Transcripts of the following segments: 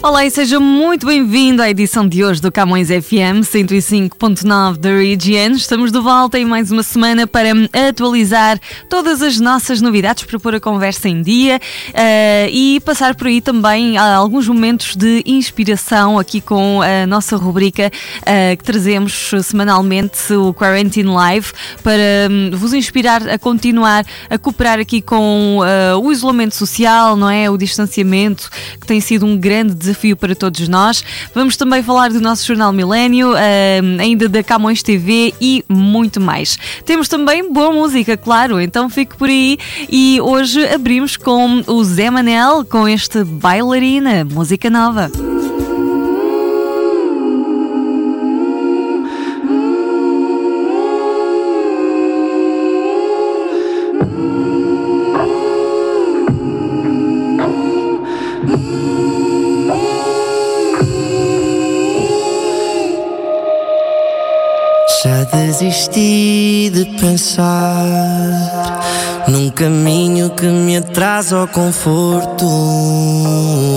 Olá e seja muito bem-vindo à edição de hoje do Camões FM 105.9 da Region. Estamos de volta em mais uma semana para atualizar todas as nossas novidades para pôr a conversa em dia uh, e passar por aí também alguns momentos de inspiração aqui com a nossa rubrica uh, que trazemos semanalmente, o Quarantine Live, para um, vos inspirar a continuar a cooperar aqui com uh, o isolamento social, não é? O distanciamento, que tem sido um grande desafio para todos nós. Vamos também falar do nosso Jornal Milênio, ainda da Camões TV e muito mais. Temos também boa música, claro, então fique por aí. E hoje abrimos com o Zé Manel, com este Bailarina, música nova. Pensar num caminho que me atrasa ao conforto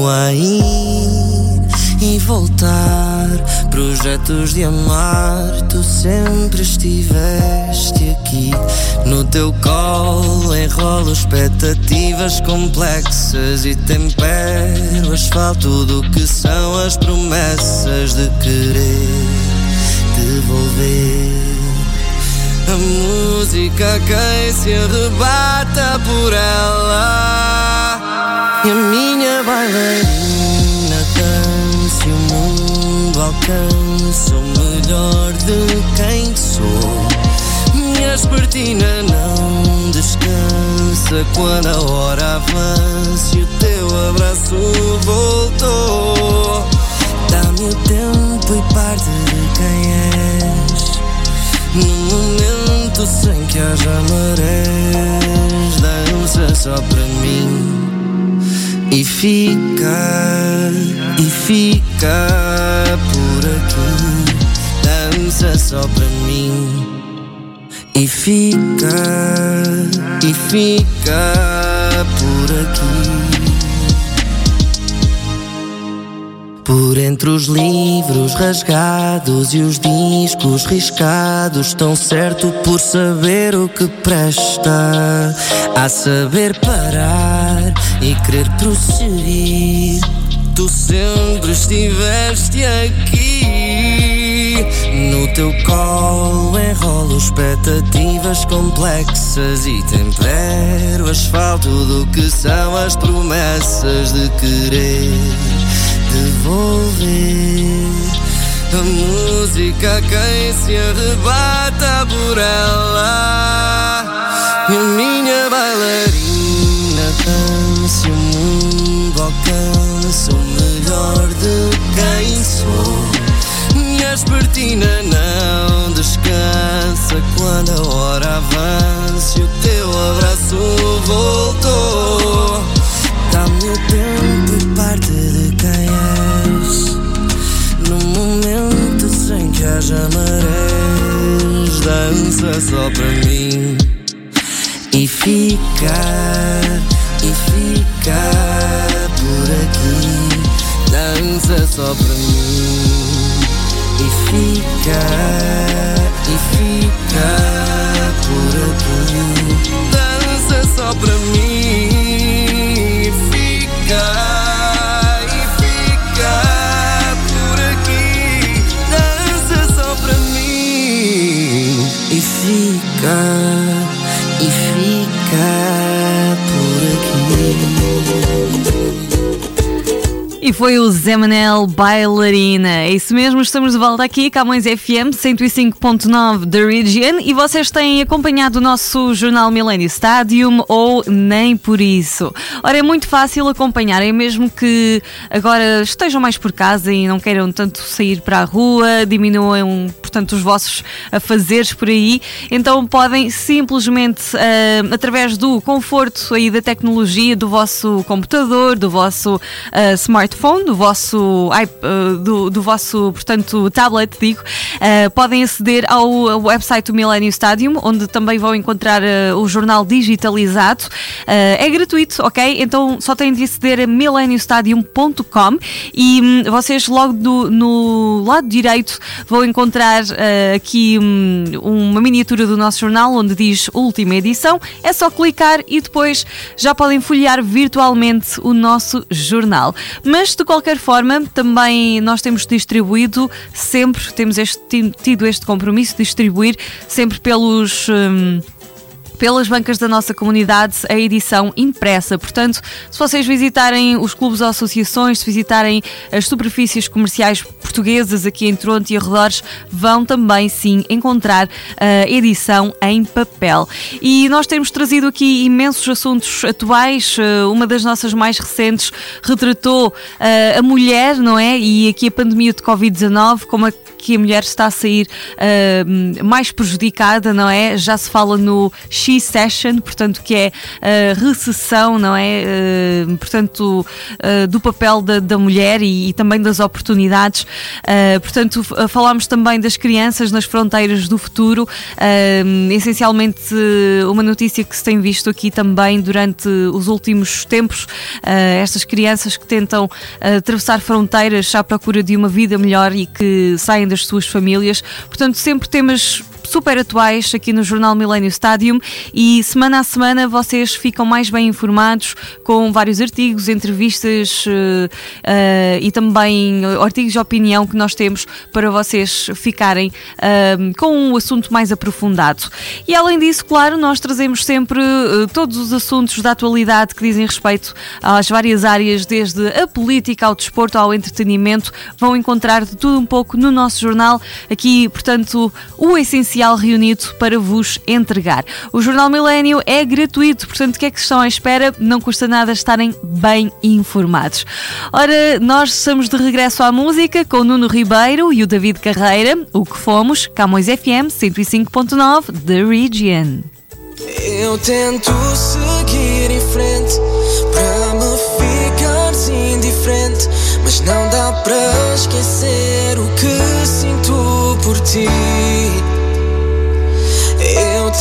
a ir e voltar. Projetos de amar, tu sempre estiveste aqui. No teu colo enrolo expectativas complexas e tempero asfalto do que são as promessas de querer devolver a música quem se arrebata por ela. E a minha bailarina dança o mundo alcança o melhor de quem sou. Minha espertina não descansa quando a hora avança e o teu abraço voltou. Dá-me o tempo e parte de quem és Num momento sem que haja marés Dança só para mim. E fica, e fica por aqui. Dança só para mim. E fica, e fica Por entre os livros rasgados e os discos riscados, tão certo por saber o que presta, a saber parar e querer prosseguir. Tu sempre estiveste aqui. No teu colo enrolo expectativas complexas e tempero asfalto do que são as promessas de querer devolver. A música quem se arrebata por ela e a minha bailarina dança o mundo alcança o melhor de quem sou. Minha espertina não descansa quando a hora avança e o teu abraço voltou. Dá-me o tempo marés Dança só para mim. E fica, e fica por aqui. Dança só para mim. E fica, e fica por aqui. Dança só para mim Foi o Zé Manel Bailarina. É isso mesmo, estamos de volta aqui, Camões FM 105.9 da Region e vocês têm acompanhado o nosso jornal Millennium Stadium ou nem por isso. Ora, é muito fácil acompanhar, é mesmo que agora estejam mais por casa e não queiram tanto sair para a rua, diminuam, portanto, os vossos afazeres por aí, então podem simplesmente, uh, através do conforto aí da tecnologia, do vosso computador, do vosso uh, smartphone, do vosso, uh, do, do, vosso, portanto, tablet, digo, uh, podem aceder ao website do Millennium Stadium, onde também vão encontrar o jornal digitalizado. é gratuito, ok? Então só têm de aceder a millenniumstadium.com e um, vocês logo do, no lado direito vão encontrar aqui um, uma miniatura do nosso jornal onde diz última edição. É só clicar e depois já podem folhear virtualmente o nosso jornal. Mas de qualquer forma, também nós temos distribuído sempre, temos este, tido este compromisso de distribuir sempre pelos. Hum, pelas bancas da nossa comunidade a edição impressa. Portanto, se vocês visitarem os clubes ou associações, se visitarem as superfícies comerciais portuguesas aqui em Toronto e arredores, vão também sim encontrar a edição em papel. E nós temos trazido aqui imensos assuntos atuais. Eh, uma das nossas mais recentes retratou eh, a mulher, não é? E aqui a pandemia de Covid-19, como a que a mulher está a sair uh, mais prejudicada, não é? Já se fala no She Session, portanto, que é a recessão, não é? Uh, portanto, uh, do papel da, da mulher e, e, também das oportunidades. portanto, falámos também das crianças nas fronteiras do futuro, essencialmente uma notícia que se tem visto aqui também durante os últimos tempos, estas crianças que tentam atravessar fronteiras à procura de uma vida melhor e que saem das suas famílias. Portanto, sempre temas super atuais aqui no Jornal Millennium Stadium e semana a semana vocês ficam mais bem informados com vários artigos, entrevistas uh, uh, e também artigos de opinião que nós temos para vocês ficarem uh, com um assunto mais aprofundado. E além disso, claro, nós trazemos sempre todos os assuntos da atualidade que dizem respeito às várias áreas, desde a política ao desporto ao entretenimento. Vão encontrar de tudo um pouco no nosso jornal. Aqui, portanto, o essencial especial reunido para vos entregar. O Jornal Milênio é gratuito, portanto, o que é que estão à espera? Não custa nada estarem bem informados. Ora, nós estamos de regresso à música com o Nuno Ribeiro e o David Carreira, o que fomos, Camões FM 105.9 The Region. Eu tento seguir em frente para me ficar indiferente, mas não dá para esquecer o que sinto por ti.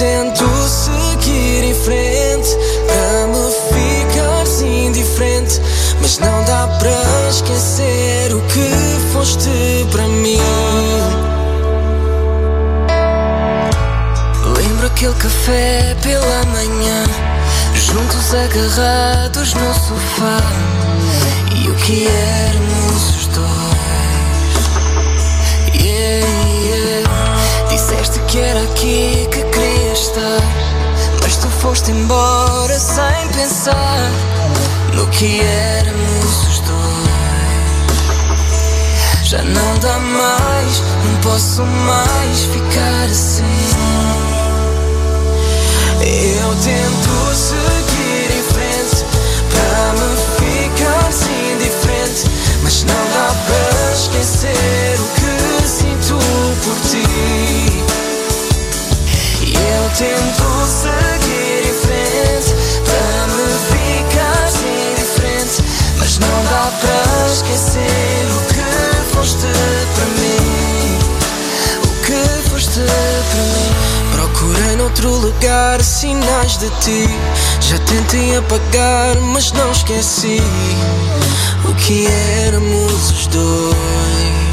Tento seguir em frente para me ficar indiferente, mas não dá para esquecer o que foste para mim. Lembro aquele café pela manhã, juntos agarrados no sofá, e o que éramos os dois. Yeah, yeah. Disseste que era aqui que Mas tu foste embora sem pensar no que éramos os dois. Já não dá mais, não posso mais ficar assim. Eu tento seguir em frente para me ficar assim diferente, mas não dá para esquecer tento seguir em frente para me ficar indiferente, mas não dá para esquecer o que foste para mim. O que foste para mim. Procurei noutro lugar sinais de ti. Já tentei apagar, mas não esqueci o que éramos os dois.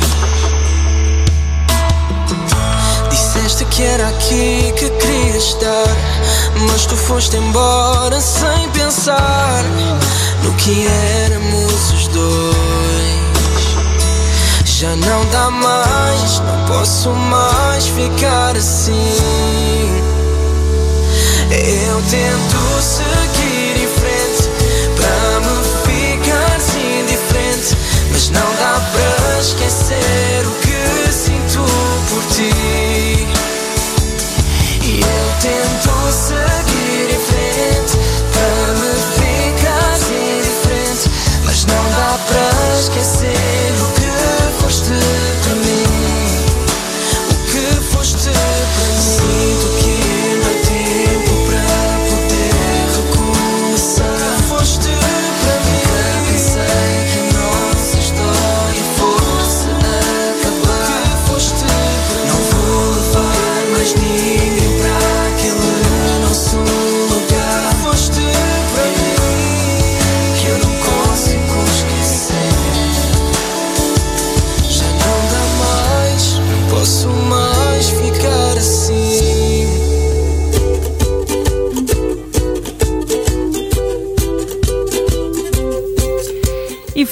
que era aqui que queria estar. Mas tu foste embora sem pensar no que éramos os dois. Já não dá mais, não posso mais ficar assim. Eu tento seguir em frente para me ficar assim indiferente, mas não dá para esquecer o que sinto por ti tento seguir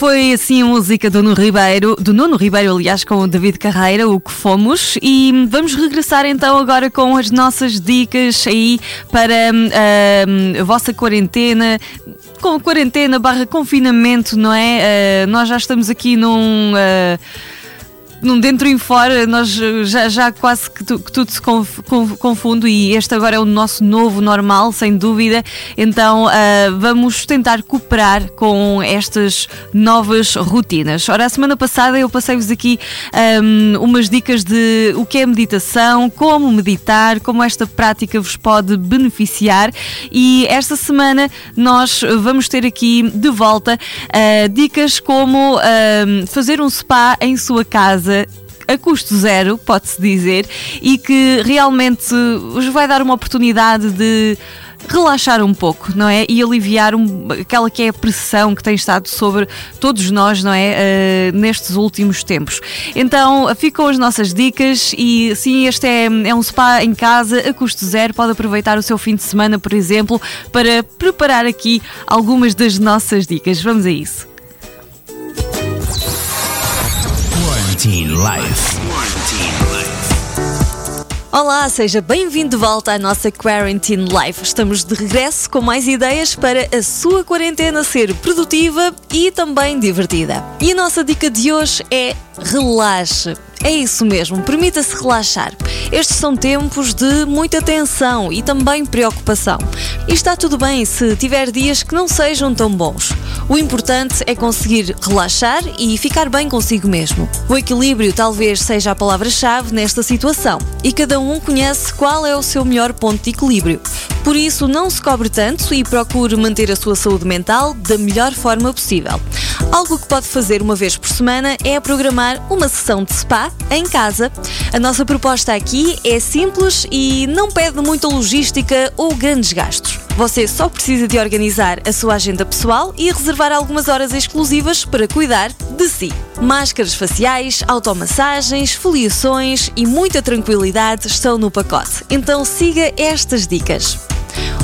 foi assim a música do Nuno Ribeiro, do Nuno Ribeiro, aliás, com o David Carreira, o que fomos. E vamos regressar então agora com as nossas dicas aí para hum, a vossa quarentena. Com quarentena barra confinamento, não é? Ah, nós já estamos aqui num. ah, num dentro e fora, nós eh, já, já quase que, tu- que tudo se conf- conf- confunde e este agora é o nosso novo normal, sem dúvida. Então ah, vamos tentar cooperar com estas novas rotinas. Ora, a semana passada eu passei-vos aqui ahm, umas dicas de o que é meditação, como meditar, como esta prática vos pode beneficiar e esta semana nós vamos ter aqui de volta ah, dicas como ahm, fazer um spa em sua casa a custo zero, pode-se dizer, e que realmente vos vai dar uma oportunidade de relaxar um pouco, não é? E aliviar um- aquela que é a pressão que tem estado sobre todos nós, não é? Eh, nestes últimos tempos. Então, ficam as nossas dicas e sim, este é, é um spa em casa a custo zero. Pode aproveitar o seu fim de semana, por exemplo, para preparar aqui algumas das nossas dicas. Vamos a isso. Quarantine Life. Olá, seja bem-vindo de volta à nossa Quarantine Life. Estamos de regresso com mais ideias para a sua quarentena ser produtiva e também divertida. E a nossa dica de hoje é relaxe. É isso mesmo, permita-se relaxar. Estes são tempos de muita tensão e também preocupação. E está tudo bem se tiver dias que não sejam tão bons. O importante é conseguir relaxar e ficar bem consigo mesmo. O equilíbrio talvez seja a palavra-chave nesta situação e cada um conhece qual é o seu melhor ponto de equilíbrio. Por isso, não se cobre tanto e procure manter a sua saúde mental da melhor forma possível. Algo que pode fazer uma vez por semana é programar uma sessão de spa em casa. A nossa proposta aqui é simples e não pede muita logística ou grandes gastos. Você só precisa de organizar a sua agenda pessoal e reservar algumas horas exclusivas para cuidar de si. Máscaras faciais, automassagens, foliações e muita tranquilidade estão no pacote. Então siga estas dicas.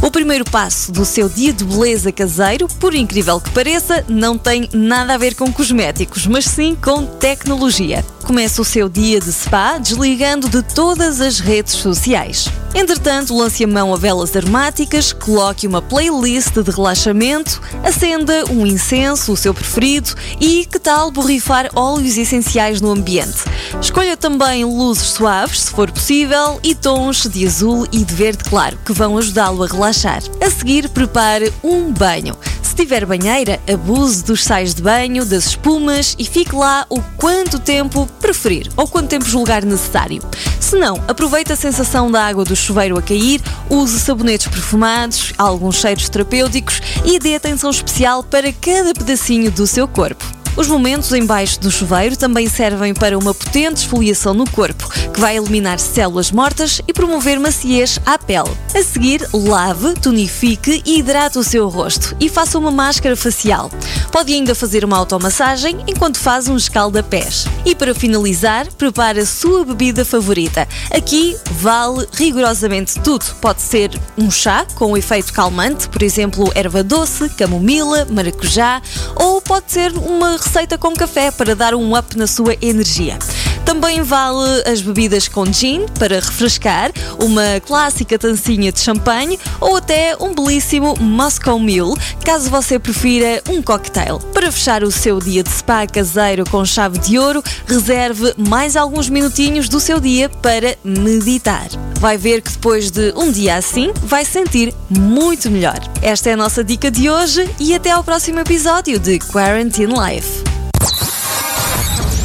O primeiro passo do seu dia de beleza caseiro, por incrível que pareça, não tem nada a ver com cosméticos, mas sim com tecnologia. Comece o seu dia de spa desligando de todas as redes sociais. Entretanto, lance a mão a velas aromáticas, coloque uma playlist de relaxamento, acenda um incenso, o seu preferido, e que tal borrifar óleos essenciais no ambiente? Escolha também luzes suaves, se for possível, e tons de azul e de verde claro, que vão ajudá-lo a relaxar. A seguir, prepare um banho. Se tiver banheira, abuse dos sais de banho, das espumas e fique lá o quanto tempo preferir ou quanto tempo julgar necessário. Se não, aproveite a sensação da água do chuveiro a cair, use sabonetes perfumados, alguns cheiros terapêuticos e dê atenção especial para cada pedacinho do seu corpo. Os momentos embaixo do chuveiro também servem para uma potente esfoliação no corpo, que vai eliminar células mortas e promover maciez à pele. A seguir, lave, tonifique e hidrate o seu rosto e faça uma máscara facial. Pode ainda fazer uma automassagem enquanto faz um escalda-pés. E para finalizar, prepare a sua bebida favorita. Aqui vale rigorosamente tudo. Pode ser um chá com efeito calmante, por exemplo, erva doce, camomila, maracujá, ou pode ser uma receita com café para dar um up na sua energia. Também vale as bebidas com gin para refrescar, uma clássica tancinha de champanhe ou até um belíssimo Moscow Mule, caso você prefira um cocktail. Para fechar o seu dia de spa caseiro com chave de ouro, reserve mais alguns minutinhos do seu dia para meditar. Vai ver que depois de um dia assim, vai sentir muito melhor. Esta é a nossa dica de hoje e até ao próximo episódio de Quarantine Life.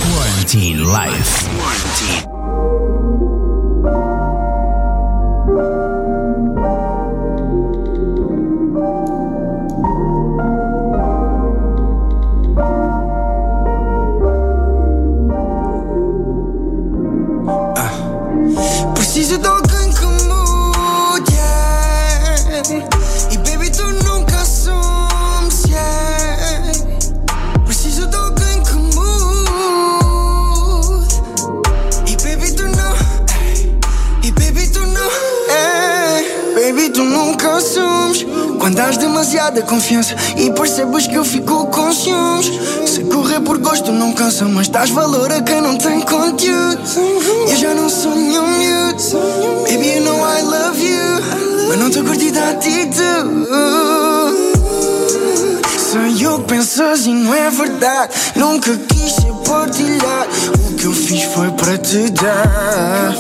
Quarantine Life. Quarantine. Valor a quem não tem conteúdo. Eu já não sou nenhum miúdo. Baby you know I love you. Mas não tô curtida a atitude Sei o que pensas e não é verdade. Nunca quis ser partilhar O que eu fiz foi para te dar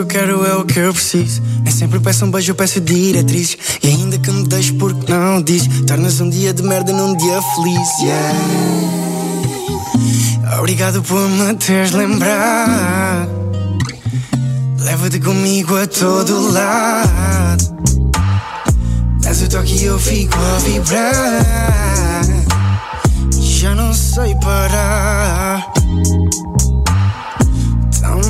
que eu quero é o que eu preciso. Nem sempre peço um beijo, eu peço diretrizes. E ainda que me deixes porque não diz Tornas um dia de merda num dia feliz yeah. Obrigado por me teres lembrado. Leva-te comigo a todo lado. Dás o toque eu fico a vibrar. Já não sei parar. Tão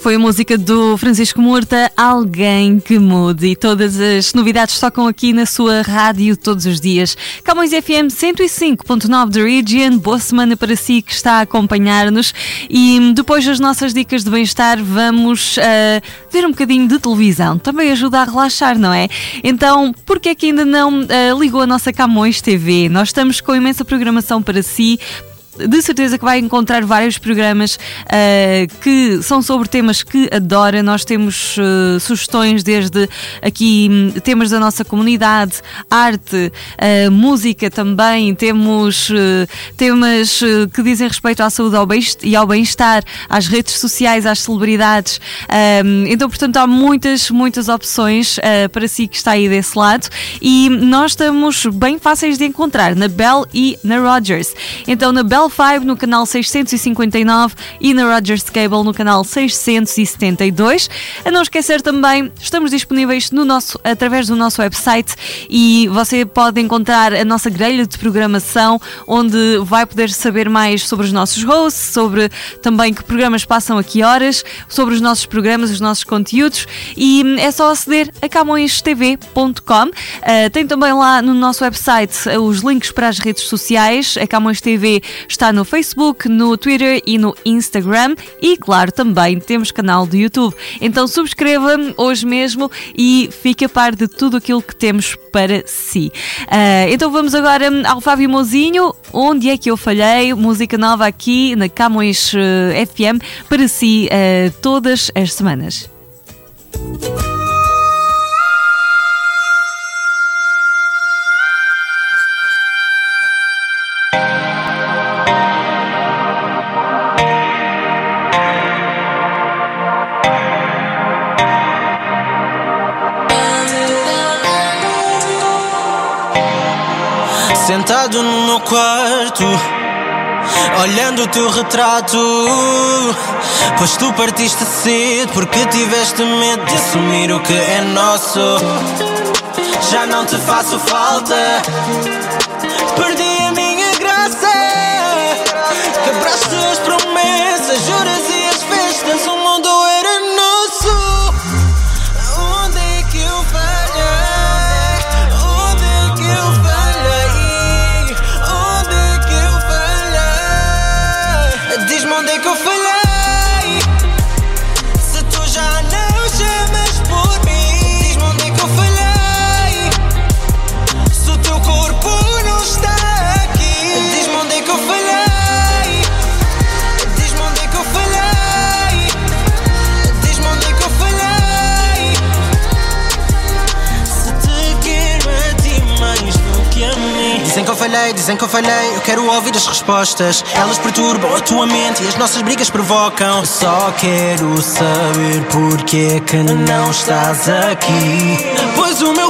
Foi a música do Francisco Murta, Alguém que Mude. E todas as novidades tocam aqui na sua rádio todos os dias. Camões FM 105.9 da Region. Boa semana para si que está a acompanhar-nos. E depois das nossas dicas de bem-estar, vamos uh, ver um bocadinho de televisão. Também ajuda a relaxar, não é? Então, por que é que ainda não uh, ligou a nossa Camões TV? Nós estamos com imensa programação para si de certeza que vai encontrar vários programas uh, que são sobre temas que adora. Nós temos uh, sugestões desde aqui um, temas da nossa comunidade, arte, uh, música também, temos temas que dizem respeito à saúde e ao bem-estar, às redes sociais, às celebridades. então, portanto, há muitas, muitas opções para si que está aí desse lado e nós estamos bem fáceis de encontrar na Bell e na Rogers. Então, na Bell 5 no canal 659 e na Rogers Cable no canal 672. A não esquecer também, estamos disponíveis no nosso, através do nosso website e você pode encontrar a nossa grelha de programação onde vai poder saber mais sobre os nossos hosts, sobre também que programas passam a que horas, sobre os nossos programas, os nossos conteúdos e é só aceder a camõestv.com. Uh, eh, tem também lá no nosso website os links para as redes sociais. A Camões TV está no Facebook, no Twitter e no Instagram e, claro, também temos canal do YouTube. Então subscreva hoje mesmo e fique a par de tudo aquilo que temos para si. Uh, então vamos agora ao Fábio Mozinho. Onde é que eu falhei? Música nova aqui na Camões uh, FM para si uh, todas as semanas. Sentado no meu quarto Olhando o teu retrato. Pois tu partiste cedo Porque tiveste medo de assumir o que é nosso. Já não te faço falta. Perdi a minha graça. Quebraste as promessas, juras e as festas dizem que eu falhei. Eu quero ouvir as respostas. Elas perturbam a tua mente E as nossas brigas provocam. Eu Só quero saber porque é que não estás aqui. Pois o meu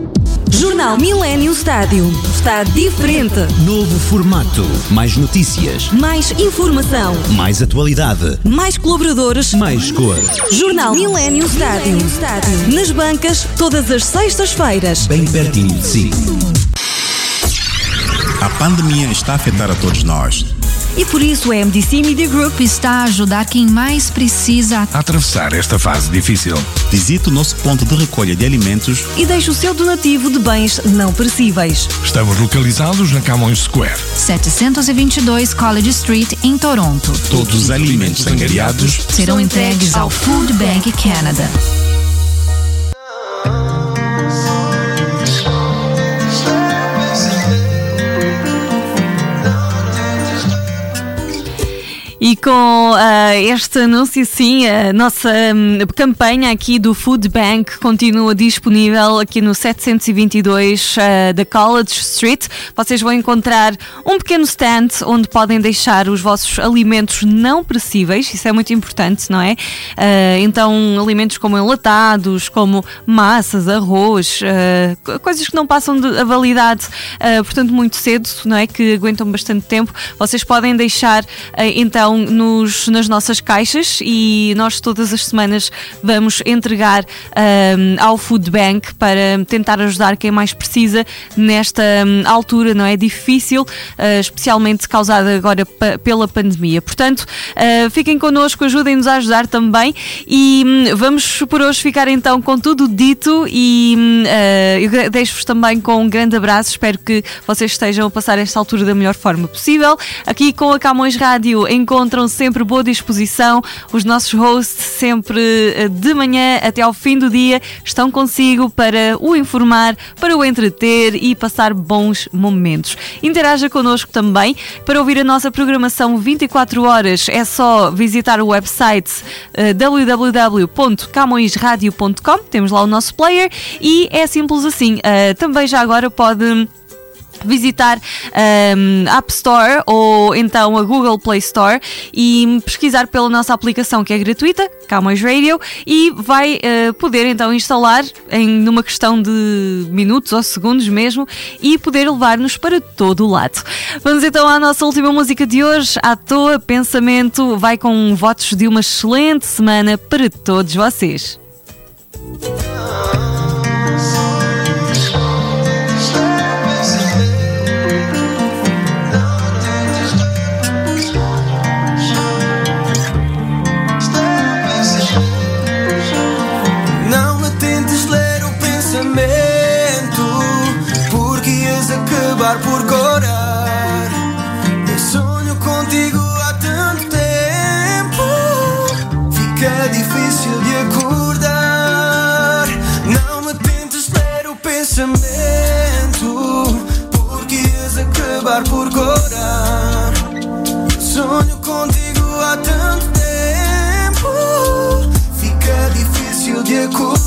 Jornal Millennium Stádio. Está diferente. Novo formato. Mais notícias. Mais informação. Mais atualidade. Mais colaboradores. Mais cor. Jornal Millennium Stádio. Nas bancas, todas as sextas-feiras. Bem pertinho de si. A pandemia está a afetar a todos nós. E por isso a MDC Media Group está a ajudar quem mais precisa a atravessar esta fase difícil. Visite o nosso ponto de recolha de alimentos e deixe o seu donativo de bens não perecíveis. Estamos localizados na Camões Square, 722 College Street, em Toronto. Todos os alimentos angariados serão entregues ao Food Bank Canada. E com uh, este anúncio, sim, a nossa um, campanha aqui do Food Bank continua disponível aqui no 722 uh, da College Street. Vocês vão encontrar um pequeno stand onde podem deixar os vossos alimentos não perecíveis, isso é muito importante, não é? Uh, então, alimentos como enlatados, como massas, arroz, coisas que não passam de, validade, portanto, muito cedo, não é? Que aguentam bastante tempo. Vocês podem deixar, então, nos, nas nossas caixas e nós todas as semanas vamos entregar um, ao Food Bank para tentar ajudar quem mais precisa nesta um, altura, não é? Difícil, uh, especialmente causada agora pela pandemia. Portanto, uh, fiquem connosco, ajudem-nos a ajudar também e um, vamos por hoje ficar então com tudo dito e uh, eu deixo-vos também com um grande abraço. Espero que vocês estejam a passar esta altura da melhor forma possível. Aqui com a Camões Rádio encontram sempre boa disposição. Os nossos hosts, sempre de manhã até ao fim do dia, estão consigo para o informar, para o entreter e passar bons momentos. Interaja connosco também. Para ouvir a nossa programação 24 horas, é só visitar o website uh, www.camõesradio.com. Temos lá o nosso player e é simples assim. Uh, também já agora pode visitar um, App Store ou então a Google Play Store e pesquisar pela nossa aplicação que é gratuita, Camões Radio, e vai uh, poder então instalar em numa questão de minutos ou segundos mesmo e poder levar-nos para todo o lado. Vamos então à nossa última música de hoje, à toa pensamento, vai com votos de uma excelente semana para todos vocês. Fica difícil de acordar. Não me tentes ler o pensamento, porque ias acabar por corar. Sonho contigo há tanto tempo, fica difícil de acordar.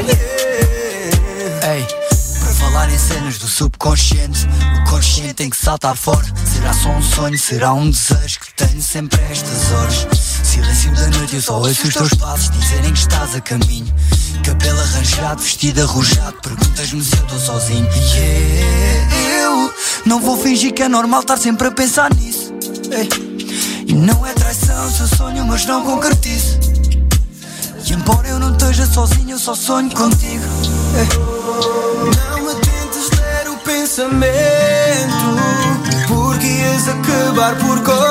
Yeah. cenas do subconsciente. O consciente tem que saltar fora. Será só um sonho? Será um desejo que tenho sempre a estas horas? Silêncio da noite, eu só ouço os teus passos dizerem que estás a caminho. Cabelo arranjado, vestido arrojado. Perguntas-me se eu estou sozinho. E yeah, eu não vou fingir que é normal estar sempre a pensar nisso. E não é traição se eu sonho, mas não concretizo. E embora eu não esteja sozinho, eu só sonho contigo. Não me tentes ler o pensamento, porque ias acabar por corar.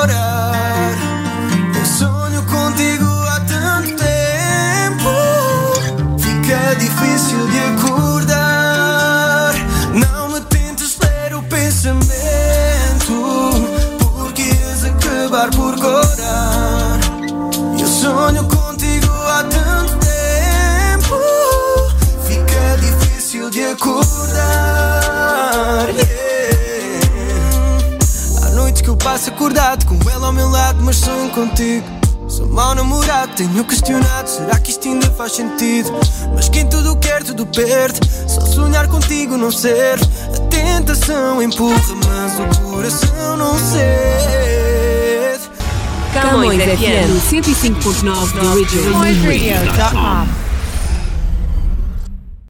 Passo acordado com ela ao meu lado, mas sonho contigo. Sou mau namorado, tenho questionado, será que isto ainda faz sentido? Mas quem tudo quer, tudo perde. Só sonhar contigo não serve. A tentação empurra, mas o coração não cede. Camões FM 105.9 The Original.